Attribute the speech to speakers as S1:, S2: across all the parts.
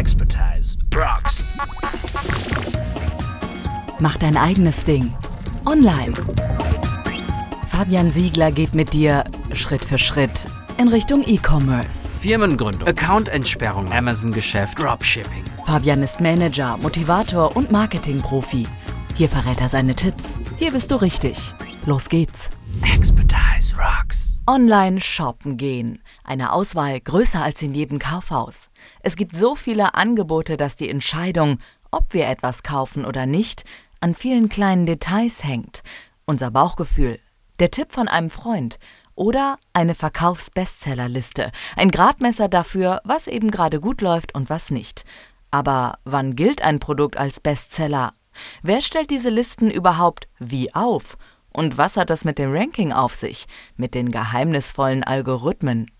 S1: Expertise rocks.
S2: Mach dein eigenes Ding. Online. Fabian Siegler geht mit dir Schritt für Schritt in Richtung E-Commerce.
S1: Firmengründung, Accountentsperrung, Amazon-Geschäft, Dropshipping.
S2: Fabian ist Manager, Motivator und Marketingprofi. Hier verrät er seine Tipps. Hier bist du richtig. Los geht's.
S1: Expertise.
S2: Online shoppen gehen. Eine Auswahl größer als in jedem Kaufhaus. Es gibt so viele Angebote, dass die Entscheidung, ob wir etwas kaufen oder nicht, an vielen kleinen Details hängt. Unser Bauchgefühl, der Tipp von einem Freund oder eine Verkaufsbestsellerliste, ein Gradmesser dafür, was eben gerade gut läuft und was nicht. Aber wann gilt ein Produkt als Bestseller? Wer stellt diese Listen überhaupt wie auf? Und was hat das mit dem Ranking auf sich, mit den geheimnisvollen Algorithmen?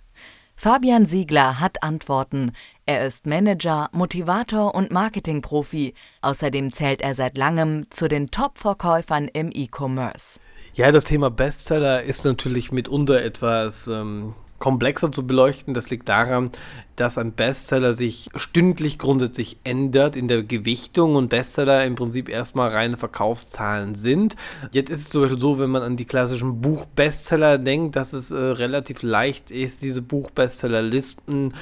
S2: Fabian Siegler hat Antworten. Er ist Manager, Motivator und Marketingprofi. Außerdem zählt er seit langem zu den Top-Verkäufern im E-Commerce.
S3: Ja, das Thema Bestseller ist natürlich mitunter etwas ähm, komplexer zu beleuchten. Das liegt daran, dass ein Bestseller sich stündlich grundsätzlich ändert in der Gewichtung und Bestseller im Prinzip erstmal reine Verkaufszahlen sind. Jetzt ist es zum Beispiel so, wenn man an die klassischen Buchbestseller denkt, dass es äh, relativ leicht ist, diese Buchbestsellerlisten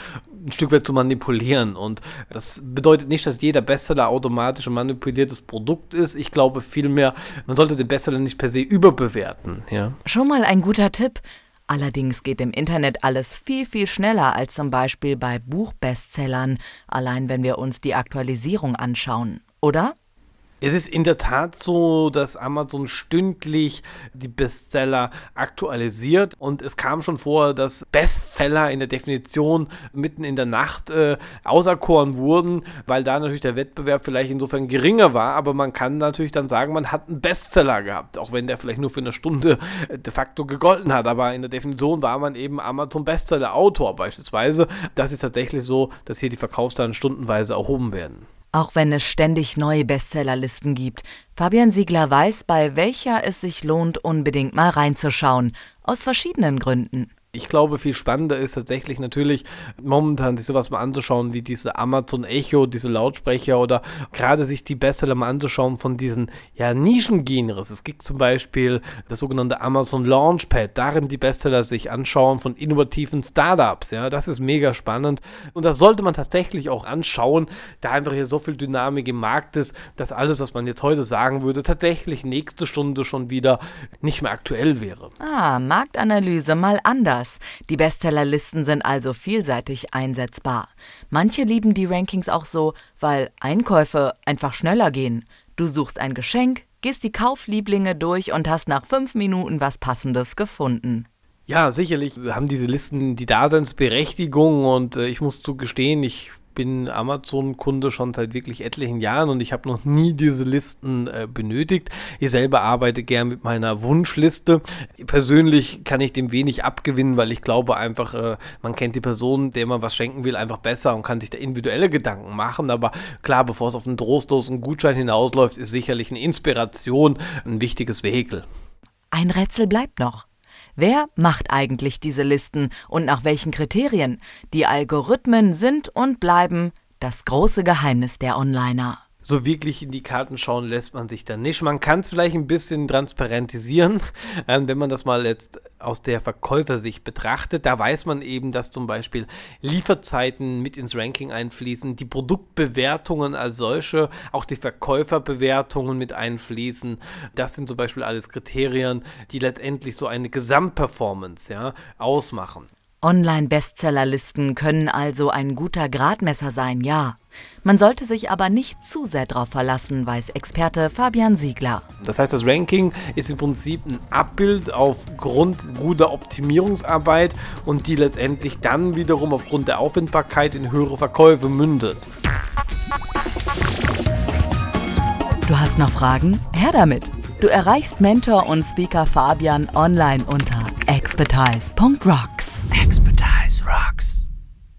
S3: ein Stück weit zu manipulieren. Und das bedeutet nicht, dass jeder Bestseller automatisch ein manipuliertes Produkt ist. Ich glaube vielmehr, man sollte den Bestseller nicht per se überbewerten. Ja?
S2: Schon mal ein guter Tipp. Allerdings geht im Internet alles viel, viel schneller als zum Beispiel bei Buchbestsellern, allein wenn wir uns die Aktualisierung anschauen, oder?
S3: Es ist in der Tat so, dass Amazon stündlich die Bestseller aktualisiert und es kam schon vor, dass Bestseller in der Definition mitten in der Nacht äh, auserkoren wurden, weil da natürlich der Wettbewerb vielleicht insofern geringer war, aber man kann natürlich dann sagen, man hat einen Bestseller gehabt, auch wenn der vielleicht nur für eine Stunde äh, de facto gegolten hat, aber in der Definition war man eben Amazon Bestseller Autor beispielsweise. Das ist tatsächlich so, dass hier die Verkaufszahlen stundenweise erhoben werden.
S2: Auch wenn es ständig neue Bestsellerlisten gibt, Fabian Siegler weiß, bei welcher es sich lohnt, unbedingt mal reinzuschauen, aus verschiedenen Gründen.
S3: Ich glaube, viel spannender ist tatsächlich natürlich momentan sich sowas mal anzuschauen, wie diese Amazon Echo, diese Lautsprecher oder gerade sich die Bestseller mal anzuschauen von diesen ja, Nischengenres. Es gibt zum Beispiel das sogenannte Amazon Launchpad, darin die Bestseller sich anschauen von innovativen Startups. Ja, das ist mega spannend und das sollte man tatsächlich auch anschauen, da einfach hier so viel Dynamik im Markt ist, dass alles, was man jetzt heute sagen würde, tatsächlich nächste Stunde schon wieder nicht mehr aktuell wäre.
S2: Ah, Marktanalyse mal anders anders. Die Bestsellerlisten sind also vielseitig einsetzbar. Manche lieben die Rankings auch so, weil Einkäufe einfach schneller gehen. Du suchst ein Geschenk, gehst die Kauflieblinge durch und hast nach fünf Minuten was Passendes gefunden.
S3: Ja, sicherlich haben diese Listen die Daseinsberechtigung und äh, ich muss zugestehen, ich bin Amazon-Kunde schon seit wirklich etlichen Jahren und ich habe noch nie diese Listen äh, benötigt. Ich selber arbeite gern mit meiner Wunschliste. Persönlich kann ich dem wenig abgewinnen, weil ich glaube einfach, äh, man kennt die Person, der man was schenken will, einfach besser und kann sich da individuelle Gedanken machen. Aber klar, bevor es auf einen trostlosen Gutschein hinausläuft, ist sicherlich eine Inspiration ein wichtiges Vehikel.
S2: Ein Rätsel bleibt noch. Wer macht eigentlich diese Listen und nach welchen Kriterien? Die Algorithmen sind und bleiben das große Geheimnis der Onliner
S3: so wirklich in die Karten schauen lässt man sich dann nicht. Man kann es vielleicht ein bisschen transparentisieren, äh, wenn man das mal jetzt aus der Verkäufersicht betrachtet. Da weiß man eben, dass zum Beispiel Lieferzeiten mit ins Ranking einfließen, die Produktbewertungen als solche, auch die Verkäuferbewertungen mit einfließen. Das sind zum Beispiel alles Kriterien, die letztendlich so eine Gesamtperformance ja, ausmachen.
S2: Online-Bestsellerlisten können also ein guter Gradmesser sein, ja. Man sollte sich aber nicht zu sehr darauf verlassen, weiß Experte Fabian Siegler.
S3: Das heißt, das Ranking ist im Prinzip ein Abbild aufgrund guter Optimierungsarbeit und die letztendlich dann wiederum aufgrund der Auffindbarkeit in höhere Verkäufe mündet.
S2: Du hast noch Fragen? Her damit! Du erreichst Mentor und Speaker Fabian online unter expertise.rock.